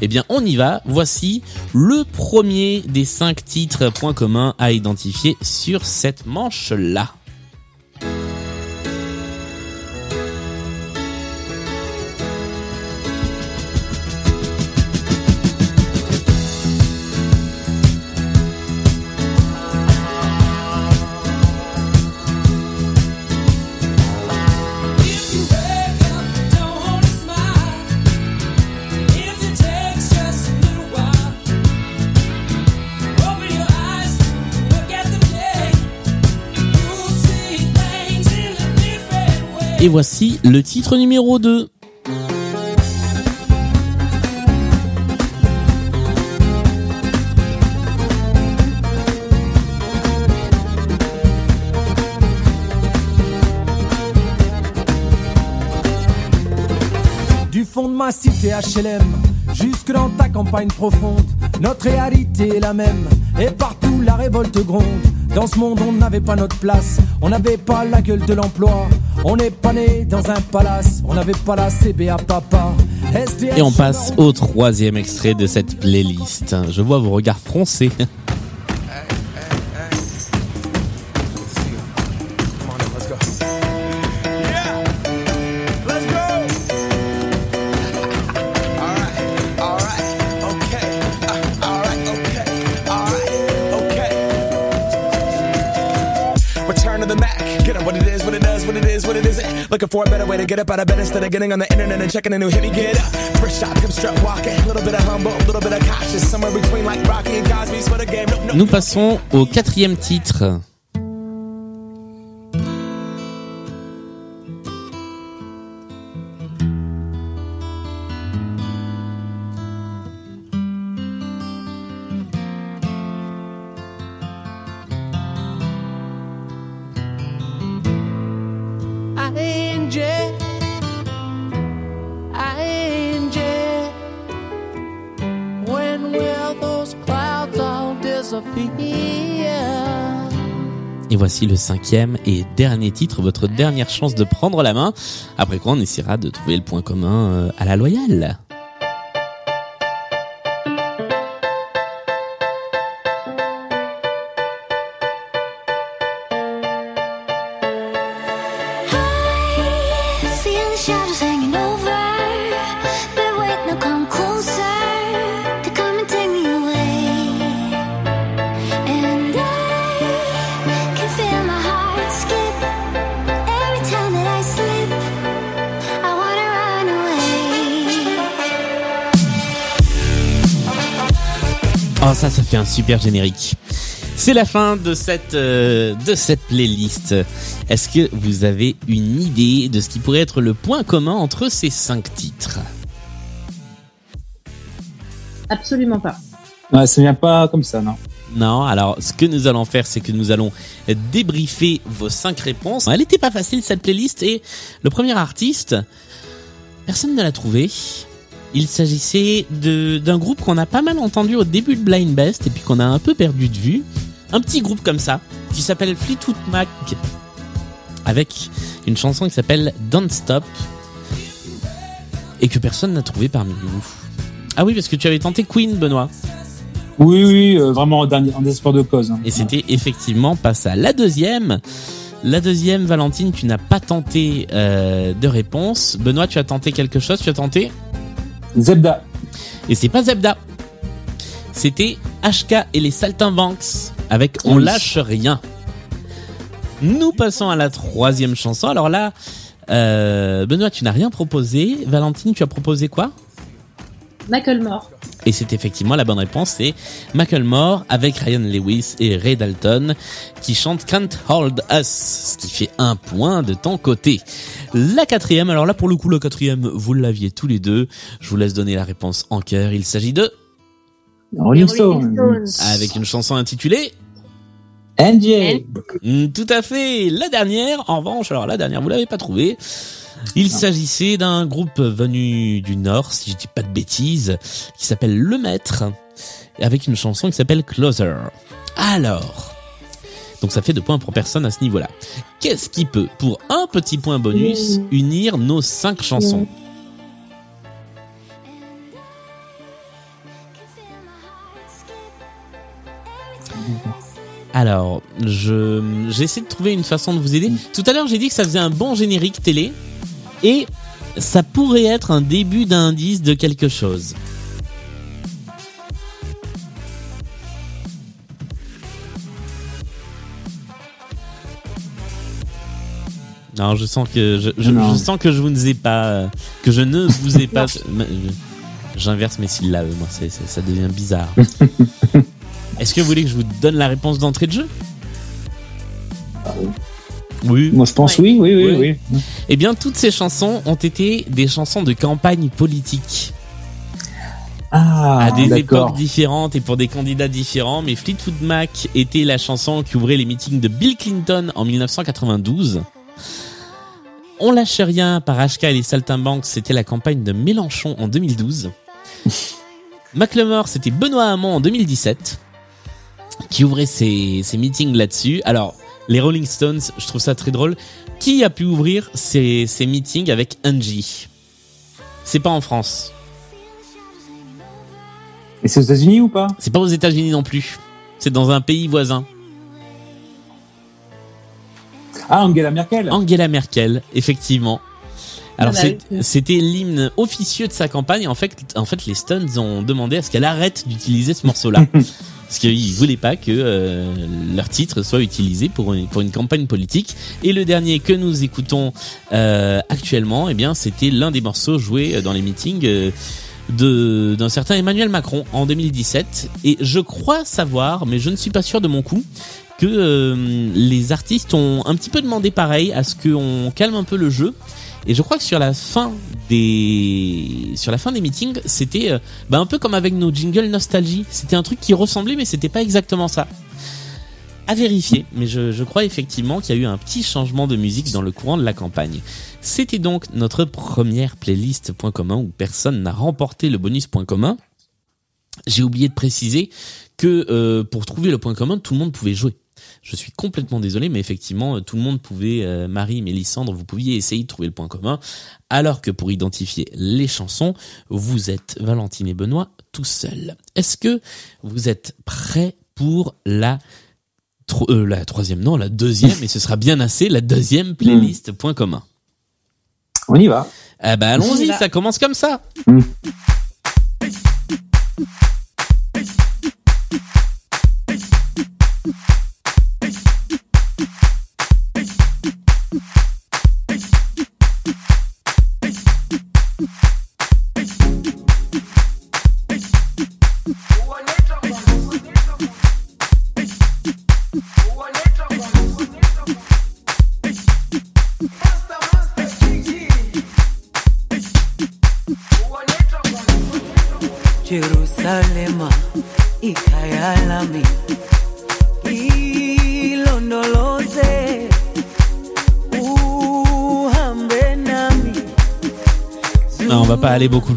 Eh bien, on y va. Voici le premier des 5 titres points communs à identifier sur cette manche-là. Et voici le titre numéro 2.
Du fond de ma cité HLM, jusque dans ta campagne profonde, notre réalité est la même, et partout la révolte gronde. Dans ce monde, on n'avait pas notre place, on n'avait pas la gueule de l'emploi, on n'est pas né dans un palace, on n'avait pas la CB à papa.
Et on passe au troisième extrait de cette playlist. Je vois vos regards froncés. [LAUGHS]
for a better way to get up out of bed instead of getting on the internet and checking a new hit. Me get up. First shot, come strut walking. A little bit of humble, a little bit of cautious. Somewhere between like Rocky and Cosby's for the game.
Nous passons au quatrième titre. Voici le cinquième et dernier titre, votre dernière chance de prendre la main. Après quoi, on essaiera de trouver le point commun euh, à la loyale. Fait un super générique. C'est la fin de cette euh, de cette playlist. Est-ce que vous avez une idée de ce qui pourrait être le point commun entre ces cinq titres?
Absolument pas.
Ouais, ça vient pas comme ça, non.
Non, alors ce que nous allons faire, c'est que nous allons débriefer vos cinq réponses. Elle était pas facile cette playlist et le premier artiste, personne ne l'a trouvé. Il s'agissait de d'un groupe qu'on a pas mal entendu au début de Blind Best et puis qu'on a un peu perdu de vue. Un petit groupe comme ça qui s'appelle Fleetwood Mac avec une chanson qui s'appelle Don't Stop et que personne n'a trouvé parmi vous. Ah oui, parce que tu avais tenté Queen, Benoît.
Oui, oui, euh, vraiment en, dernier- en désespoir de cause. hein.
Et c'était effectivement pas ça. La deuxième, la deuxième, Valentine, tu n'as pas tenté euh, de réponse. Benoît, tu as tenté quelque chose? Tu as tenté
Zebda.
Et c'est pas Zebda. C'était HK et les Saltimbanques avec On
Oui.
lâche rien. Nous passons à la troisième chanson. Alors là, euh, Benoît, tu n'as rien proposé. Valentine, tu as proposé quoi?
Macklemore.
Et c'est effectivement la bonne réponse, c'est Macklemore avec Ryan Lewis et Ray Dalton qui chantent Can't Hold Us, ce qui fait un point de ton côté. La quatrième, alors là pour le coup la quatrième, vous l'aviez tous les deux. Je vous laisse donner la réponse en cœur. Il s'agit de
Rolling Stone.
avec une chanson intitulée
NJ.
Tout à fait. La dernière, en revanche, alors la dernière, vous l'avez pas trouvée. Il s'agissait d'un groupe venu du Nord, si je dis pas de bêtises, qui s'appelle Le Maître, avec une chanson qui s'appelle Closer. Alors, donc ça fait deux points pour personne à ce niveau-là. Qu'est-ce qui peut, pour un petit point bonus, unir nos cinq chansons? Alors, je j'essaie de trouver une façon de vous aider. Tout à l'heure, j'ai dit que ça faisait un bon générique télé et ça pourrait être un début d'indice de quelque chose. Non, je sens que je, je,
Non.
je sens que je vous ne ai pas que je ne vous ai pas [LAUGHS] J'inverse mes syllabes, moi, ça devient bizarre. [LAUGHS] Est-ce que vous voulez que je vous donne la réponse d'entrée de jeu? Oui.
Moi, je pense oui, oui, oui, oui.
Eh bien, toutes ces chansons ont été des chansons de campagne politique.
Ah,
à des époques différentes et pour des candidats différents, mais Fleetwood Mac était la chanson qui ouvrait les meetings de Bill Clinton en 1992. On lâche rien par HK et les Saltimbanques, c'était la campagne de Mélenchon en 2012. [LAUGHS] Macklemore, c'était Benoît Hamon en 2017, qui ouvrait ses, ses meetings là-dessus. Alors, les Rolling Stones, je trouve ça très drôle. Qui a pu ouvrir ses, ses meetings avec Angie? C'est pas en France.
Et c'est aux États-Unis ou pas?
C'est pas aux États-Unis non plus. C'est dans un pays voisin.
Ah, Angela Merkel.
Angela Merkel, effectivement. Alors
Ah bah
c'était l'hymne officieux de sa campagne. En fait, en fait, les Stones ont demandé à ce qu'elle arrête d'utiliser ce morceau-là, [LAUGHS] parce qu'ils voulaient pas que euh, leur titre soit utilisé pour une, pour une campagne politique. Et le dernier que nous écoutons euh, actuellement, eh bien, c'était l'un des morceaux joués dans les meetings. euh, de d'un certain Emmanuel Macron en 2017 et je crois savoir mais je ne suis pas sûr de mon coup que les artistes ont un petit peu demandé pareil à ce qu'on calme un peu le jeu et je crois que sur la fin des sur la fin des meetings c'était euh, bah, un peu comme avec nos jingles nostalgie c'était un truc qui ressemblait mais c'était pas exactement ça à vérifier, mais je, je crois effectivement qu'il y a eu un petit changement de musique dans le courant de la campagne. C'était donc notre première playlist point commun où personne n'a remporté le bonus point commun. J'ai oublié de préciser que euh, pour trouver le point commun, tout le monde pouvait jouer. Je suis complètement désolé, mais effectivement, euh, tout le monde pouvait, euh, Marie, Mélissandre, vous pouviez essayer de trouver le point commun, alors que pour identifier les chansons, vous êtes Valentine et Benoît tout seuls. Est-ce que vous êtes prêts pour la tro- euh, la troisième, non, la deuxième, et ce sera bien assez, la deuxième playlist point commun.
On y va.
Ah bah
On y
allons-y,
va.
ça commence comme ça.
Jerusalema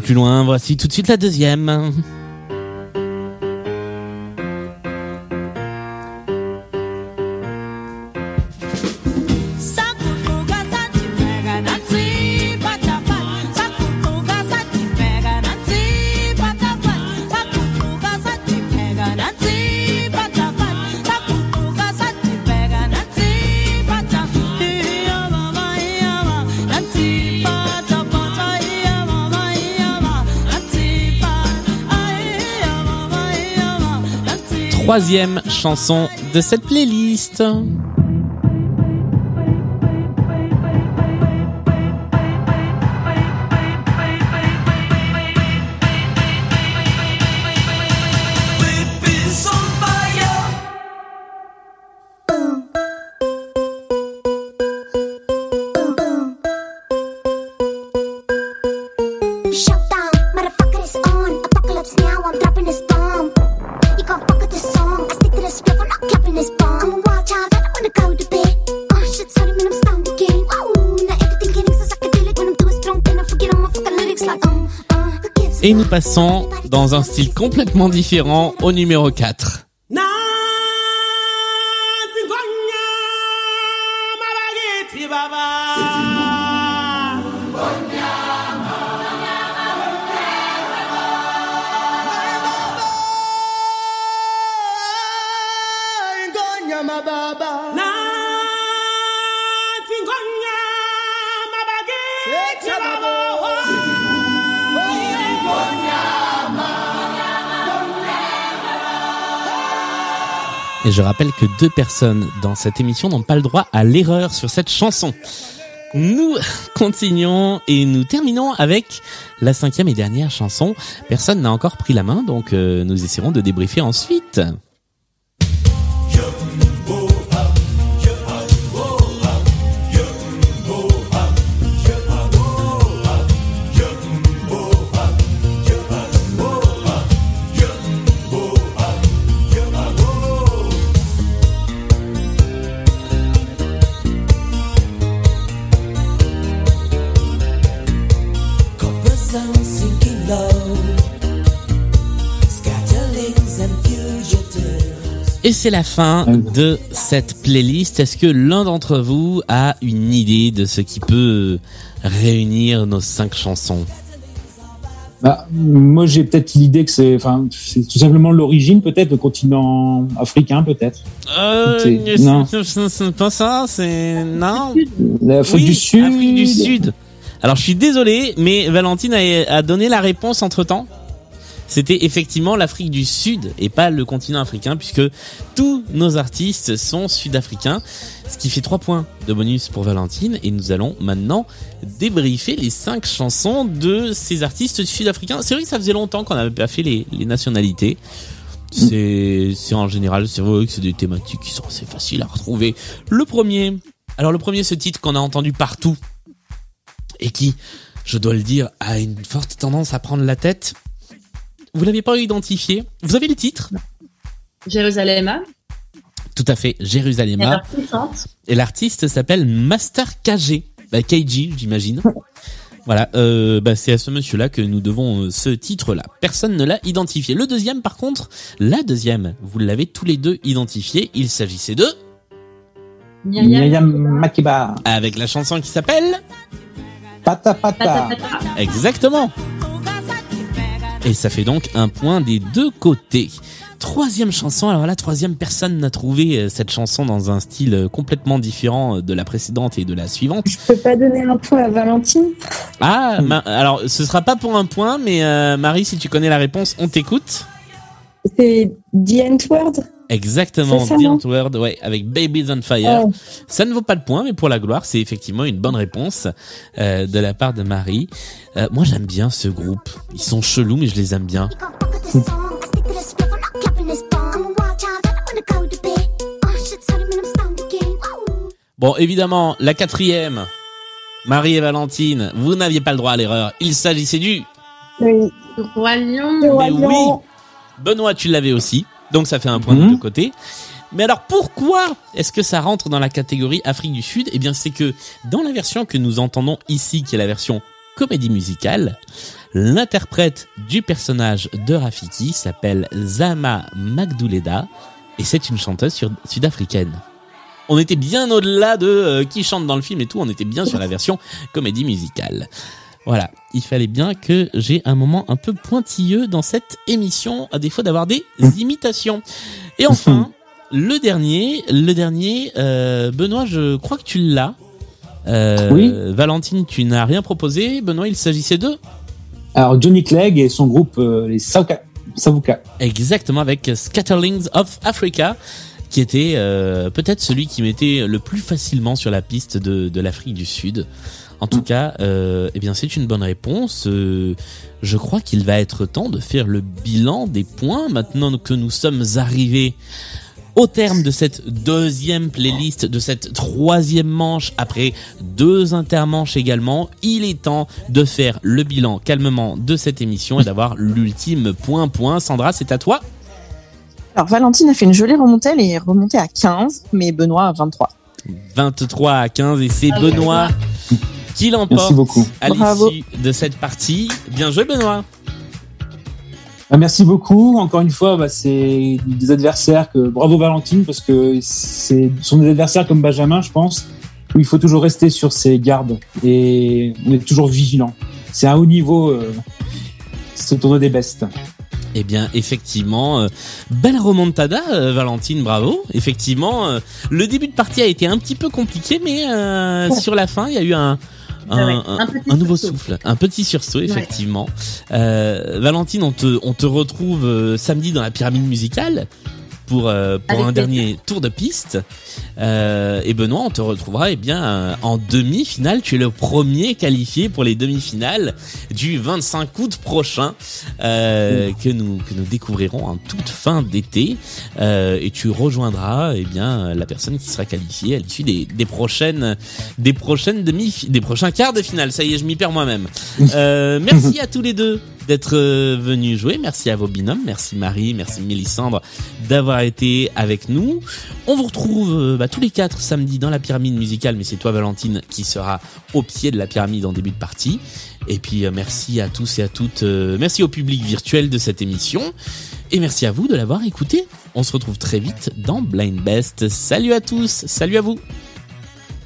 plus loin. Voici tout de suite la deuxième. Troisième chanson de cette playlist. Et nous passons dans un style complètement différent au numéro 4. Je rappelle que deux personnes dans cette émission n'ont pas le droit à l'erreur sur cette chanson. Nous continuons et nous terminons avec la cinquième et dernière chanson. Personne n'a encore pris la main, donc euh, nous essaierons de débriefer ensuite. C'est la fin de cette playlist. Est-ce que l'un d'entre vous a une idée de ce qui peut réunir nos cinq chansons?
Bah, moi, j'ai peut-être l'idée que c'est, enfin, c'est tout simplement l'origine, peut-être, le continent africain, peut-être.
Euh,
non.
c'est pas ça, c'est non.
L'Afrique du Sud.
Afrique du Sud. Alors je suis désolé, mais Valentine a, a donné la réponse entre temps. C'était effectivement l'Afrique du Sud et pas le continent africain, puisque tous nos artistes sont sud-africains, ce qui fait trois points de bonus pour Valentine. Et nous allons maintenant débriefer les cinq chansons de ces artistes sud-africains. C'est vrai que ça faisait longtemps qu'on n'avait pas fait les, les nationalités. C'est en général, c'est vrai que c'est des thématiques qui sont assez faciles à retrouver. Le premier, alors le premier, ce titre qu'on a entendu partout et qui, je dois le dire, a une forte tendance à prendre la tête. Vous l'avez pas identifié Vous avez le titre?
Jérusalem.
Tout à fait, Jérusalem. Et l'artiste s'appelle Master KG. Bah, KG, j'imagine. Voilà, euh, bah, c'est à ce monsieur-là que nous devons euh, ce titre-là. Personne ne l'a identifié. Le deuxième, par contre, la deuxième, vous l'avez tous les deux identifié. Il s'agissait de...
Myriam Makeba.
Avec la chanson qui s'appelle...
Pata Pata.
Exactement. Et ça fait donc un point des deux côtés. Troisième chanson, alors là, troisième personne n'a trouvé euh, cette chanson dans un style euh, complètement différent euh, de la précédente et de la suivante.
Je peux pas donner un point à Valentine
Ah, ma- alors ce sera pas pour un point, mais euh, Marie, si tu connais la réponse, on t'écoute.
C'est The Antword
Exactement,
non
Antwoord, ouais, avec Babies on Fire.
Oh.
Ça ne vaut pas le point, mais pour la gloire, c'est effectivement une bonne réponse euh, de la part de Marie. Euh, moi, j'aime bien ce groupe. Ils sont chelous, mais je les aime bien. Bon, évidemment, la quatrième, Marie et Valentine, vous n'aviez pas le droit à l'erreur. Il s'agissait du...
Oui.
Roi Lion.
Mais oui Benoît, tu l'avais aussi, donc ça fait un point de deux côtés. Mais alors pourquoi est-ce que ça rentre dans la catégorie Afrique du Sud? Eh bien c'est que dans la version que nous entendons ici, qui est la version comédie musicale, l'interprète du personnage de Rafiki s'appelle Zama Magdouleda et c'est une chanteuse sud-africaine. On était bien au-delà de euh, qui chante dans le film et tout, on était bien sur la version comédie musicale. Voilà, il fallait bien que j'ai un moment un peu pointilleux dans cette émission, à défaut d'avoir des imitations. Et enfin, le dernier, le dernier, euh, Benoît, je crois que tu l'as. Euh,
Oui.
Valentine, tu n'as rien proposé. Benoît, il s'agissait de
Alors, Johnny Clegg et son groupe, euh, les Sauka- Savuka.
Exactement, avec Scatterlings of Africa, qui était euh, peut-être celui qui mettait le plus facilement sur la piste de, de l'Afrique du Sud. En tout cas, euh, eh bien, c'est une bonne réponse. Euh, je crois qu'il va être temps de faire le bilan des points maintenant que nous sommes arrivés au terme de cette deuxième playlist, de cette troisième manche, après deux intermanches également, il est temps de faire le bilan calmement de cette émission et d'avoir l'ultime point point. Sandra, c'est à toi.
Alors, Valentine a fait une jolie remontée, elle est remontée à 15, mais Benoît à 23.
23 à 15 et c'est
Ah,
Benoît qui
Merci
l'emporte
beaucoup.
à
Bravo.
l'issue de cette partie. Bien joué Benoît.
Ah, merci beaucoup. Encore une fois, bah, c'est des adversaires que bravo Valentine parce que c'est ce sont des adversaires comme Benjamin, je pense, où il faut toujours rester sur ses gardes et on est toujours vigilant. C'est un haut niveau. Euh, ce tournoi des bestes.
Eh bien, effectivement, euh, belle remontada, euh, Valentine, bravo. Effectivement, euh, le début de partie a été un petit peu compliqué, mais euh, sur la fin, il y a eu un, un,
Ouais,
un- nouveau souffle, un petit sursaut, effectivement. Euh, Valentine, on te, on te retrouve euh, samedi dans la pyramide musicale pour, euh, pour un
plaisir.
dernier tour de piste. Euh, et Benoît, on te retrouvera eh bien en demi-finale. Tu es le premier qualifié pour les demi-finales du 25 août prochain euh, que nous que nous découvrirons en toute fin d'été. Euh, et tu rejoindras eh bien la personne qui sera qualifiée à l'issue des, des prochaines des prochaines demi des prochains quarts de finale. Ça y est, je m'y perds moi-même. [LAUGHS] Euh, merci à tous les deux d'être euh, venus jouer. Merci à vos binômes. Merci Marie, merci Mélissandre d'avoir été avec nous. On vous retrouve euh, bah, tous les quatre samedi dans la pyramide musicale, mais c'est toi Valentine qui sera au pied de la pyramide en début de partie. Et puis euh, merci à tous et à toutes. merci au public virtuel de cette émission. Et merci à vous de l'avoir écouté. On se retrouve très vite dans Blind Best. Salut à tous, salut à vous.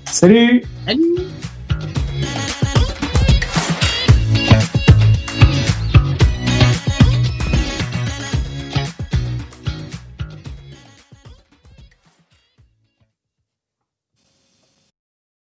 Salut
Salut